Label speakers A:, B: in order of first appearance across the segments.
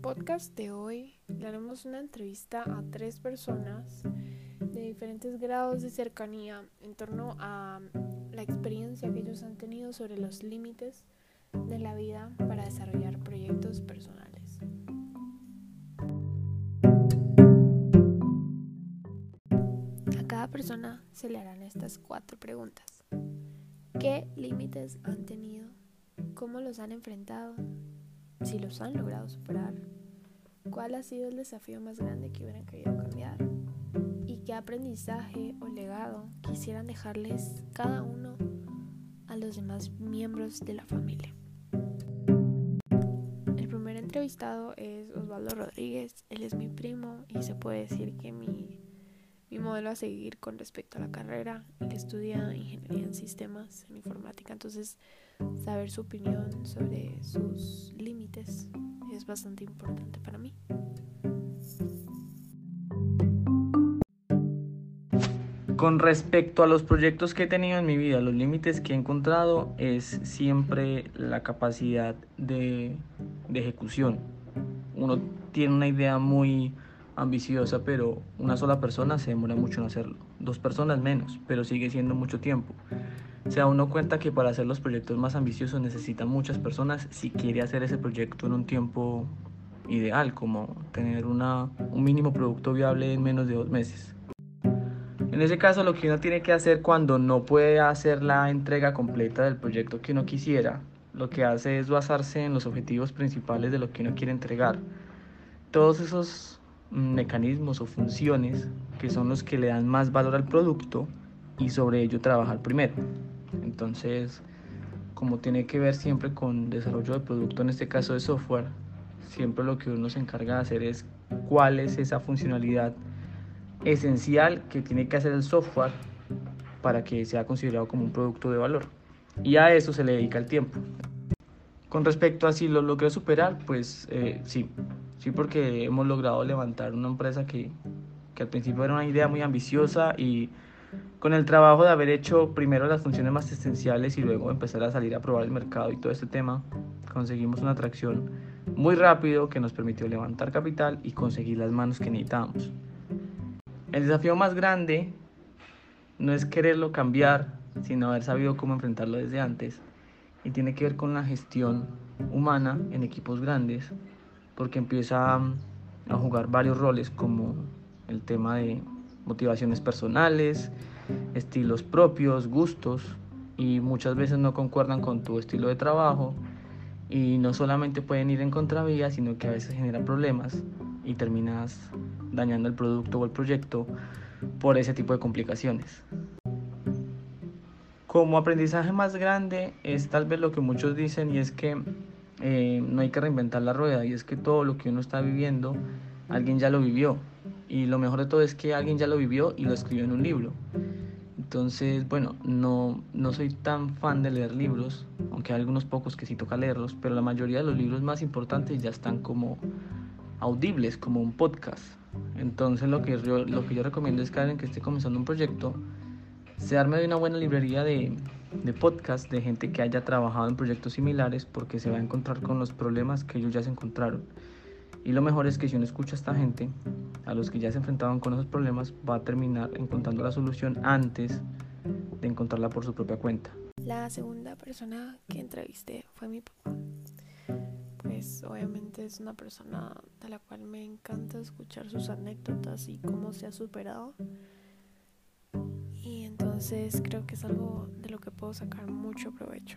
A: podcast de hoy le haremos una entrevista a tres personas de diferentes grados de cercanía en torno a la experiencia que ellos han tenido sobre los límites de la vida para desarrollar proyectos personales. A cada persona se le harán estas cuatro preguntas. ¿Qué límites han tenido? ¿Cómo los han enfrentado? Si los han logrado superar, cuál ha sido el desafío más grande que hubieran querido cambiar y qué aprendizaje o legado quisieran dejarles cada uno a los demás miembros de la familia. El primer entrevistado es Osvaldo Rodríguez, él es mi primo y se puede decir que mi, mi modelo a seguir con respecto a la carrera. Él estudia ingeniería en sistemas, en informática, entonces saber su opinión sobre sus límites es bastante importante para mí.
B: Con respecto a los proyectos que he tenido en mi vida, los límites que he encontrado es siempre la capacidad de, de ejecución. Uno tiene una idea muy ambiciosa, pero una sola persona se demora mucho en hacerlo. Dos personas menos, pero sigue siendo mucho tiempo. Se da uno cuenta que para hacer los proyectos más ambiciosos necesita muchas personas si quiere hacer ese proyecto en un tiempo ideal, como tener una, un mínimo producto viable en menos de dos meses. En ese caso, lo que uno tiene que hacer cuando no puede hacer la entrega completa del proyecto que uno quisiera, lo que hace es basarse en los objetivos principales de lo que uno quiere entregar. Todos esos mecanismos o funciones que son los que le dan más valor al producto y sobre ello trabajar primero. Entonces, como tiene que ver siempre con desarrollo de producto, en este caso de software, siempre lo que uno se encarga de hacer es cuál es esa funcionalidad esencial que tiene que hacer el software para que sea considerado como un producto de valor. Y a eso se le dedica el tiempo. Con respecto a si lo logré superar, pues eh, sí, sí porque hemos logrado levantar una empresa que, que al principio era una idea muy ambiciosa y con el trabajo de haber hecho primero las funciones más esenciales y luego empezar a salir a probar el mercado y todo este tema, conseguimos una atracción muy rápido que nos permitió levantar capital y conseguir las manos que necesitábamos. El desafío más grande no es quererlo cambiar, sino haber sabido cómo enfrentarlo desde antes. Y tiene que ver con la gestión humana en equipos grandes, porque empieza a jugar varios roles como el tema de motivaciones personales, estilos propios, gustos y muchas veces no concuerdan con tu estilo de trabajo y no solamente pueden ir en contravía, sino que a veces generan problemas y terminas dañando el producto o el proyecto por ese tipo de complicaciones. Como aprendizaje más grande es tal vez lo que muchos dicen y es que eh, no hay que reinventar la rueda y es que todo lo que uno está viviendo alguien ya lo vivió y lo mejor de todo es que alguien ya lo vivió y lo escribió en un libro. Entonces, bueno, no, no soy tan fan de leer libros, aunque hay algunos pocos que sí toca leerlos, pero la mayoría de los libros más importantes ya están como audibles, como un podcast. Entonces, lo que yo, lo que yo recomiendo es que alguien que esté comenzando un proyecto se arme de una buena librería de, de podcast de gente que haya trabajado en proyectos similares porque se va a encontrar con los problemas que ellos ya se encontraron. Y lo mejor es que si uno escucha a esta gente, a los que ya se enfrentaban con esos problemas, va a terminar encontrando la solución antes de encontrarla por su propia cuenta.
A: La segunda persona que entrevisté fue mi papá. Pues obviamente es una persona de la cual me encanta escuchar sus anécdotas y cómo se ha superado. Y entonces creo que es algo de lo que puedo sacar mucho provecho.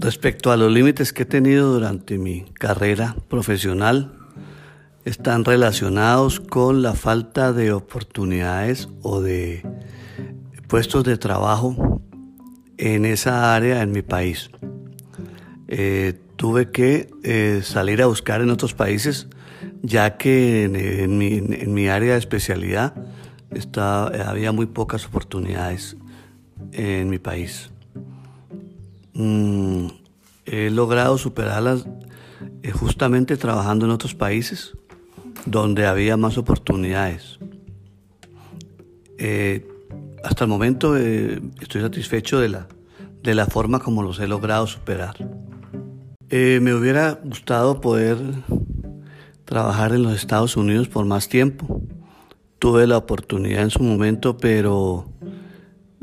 C: Respecto a los límites que he tenido durante mi carrera profesional, están relacionados con la falta de oportunidades o de puestos de trabajo en esa área en mi país. Eh, tuve que eh, salir a buscar en otros países, ya que en, mi, área de especialidad había muy pocas oportunidades en mi país. Mm, he logrado superarlas eh, justamente trabajando en otros países donde había más oportunidades. Eh, hasta el momento eh, estoy satisfecho de la, de la forma como los he logrado superar. Me hubiera gustado poder trabajar en los Estados Unidos por más tiempo. Tuve la oportunidad en su momento, pero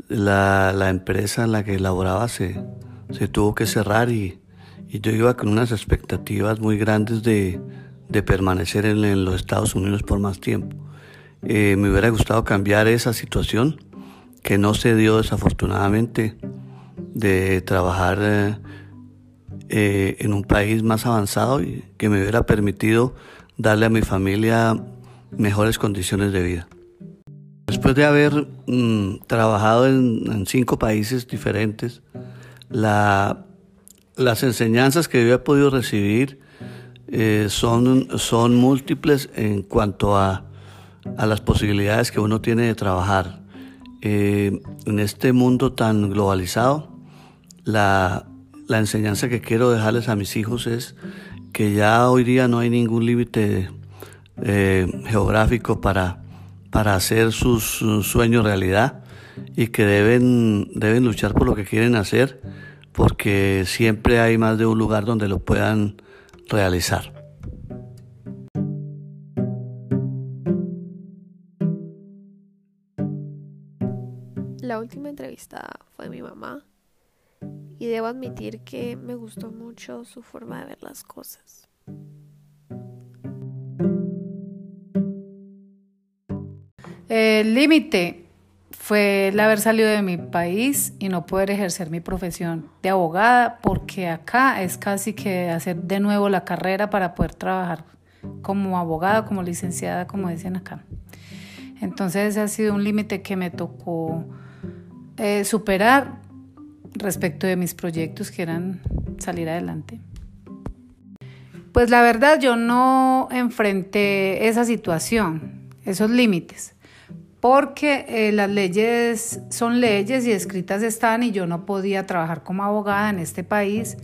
C: la, la empresa en la que laboraba se, se tuvo que cerrar y, yo iba con unas expectativas muy grandes de, permanecer en, los Estados Unidos por más tiempo. Eh, me hubiera gustado cambiar esa situación que no se dio desafortunadamente de trabajar eh, eh, en un país más avanzado y que me hubiera permitido darle a mi familia mejores condiciones de vida. Después de haber mmm, trabajado en, cinco países diferentes, la, las enseñanzas que yo he podido recibir eh, son, son múltiples en cuanto a, a, las posibilidades que uno tiene de trabajar. Eh, en este mundo tan globalizado, la, la enseñanza que quiero dejarles a mis hijos es que ya hoy día no hay ningún límite eh, geográfico para, para hacer sus, sus, sueños realidad y que deben, deben luchar por lo que quieren hacer porque siempre hay más de un lugar donde lo puedan realizar.
A: La última entrevista fue mi mamá y debo admitir que me gustó mucho su forma de ver las cosas.
D: El límite fue el haber salido de mi país y no poder ejercer mi profesión de abogada, porque acá es casi que hacer de nuevo la carrera para poder trabajar como abogada, como licenciada, como dicen acá. Entonces ese ha sido un límite que me tocó eh, superar respecto de mis proyectos que eran salir adelante. Pues la verdad yo no enfrenté esa situación, esos límites, porque eh, las leyes son leyes y escritas están y yo no podía trabajar como abogada en este país,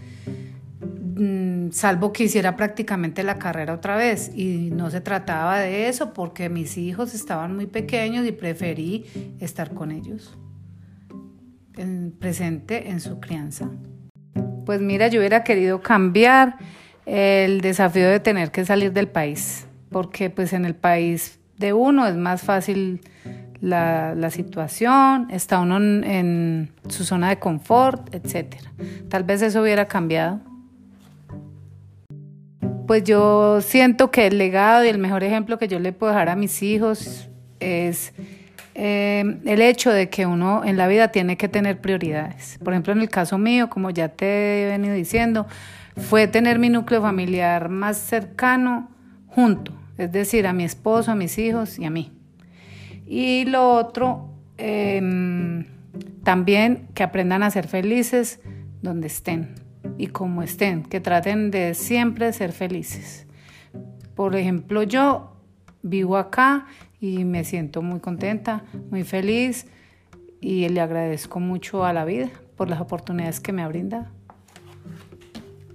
D: mmm, salvo que hiciera prácticamente la carrera otra vez. Y no se trataba de eso porque mis hijos estaban muy pequeños y preferí estar con ellos en, presente en su crianza. Pues mira, yo hubiera querido cambiar el desafío de tener que salir del país, porque pues en el país de uno es más fácil la, situación, está uno en, en, su zona de confort, etc. Tal vez eso hubiera cambiado. Pues yo siento que el legado y el mejor ejemplo que yo le puedo dejar a mis hijos es eh, el hecho de que uno en la vida tiene que tener prioridades. Por ejemplo, en el caso mío, como ya te he venido diciendo, fue tener mi núcleo familiar más cercano junto, es decir, a mi esposo, a mis hijos y a mí. Y lo otro, eh, también que aprendan a ser felices donde estén y como estén, que traten de siempre ser felices. Por ejemplo, yo vivo acá y me siento muy contenta, muy feliz y le agradezco mucho a la vida por las oportunidades que me ha brindado.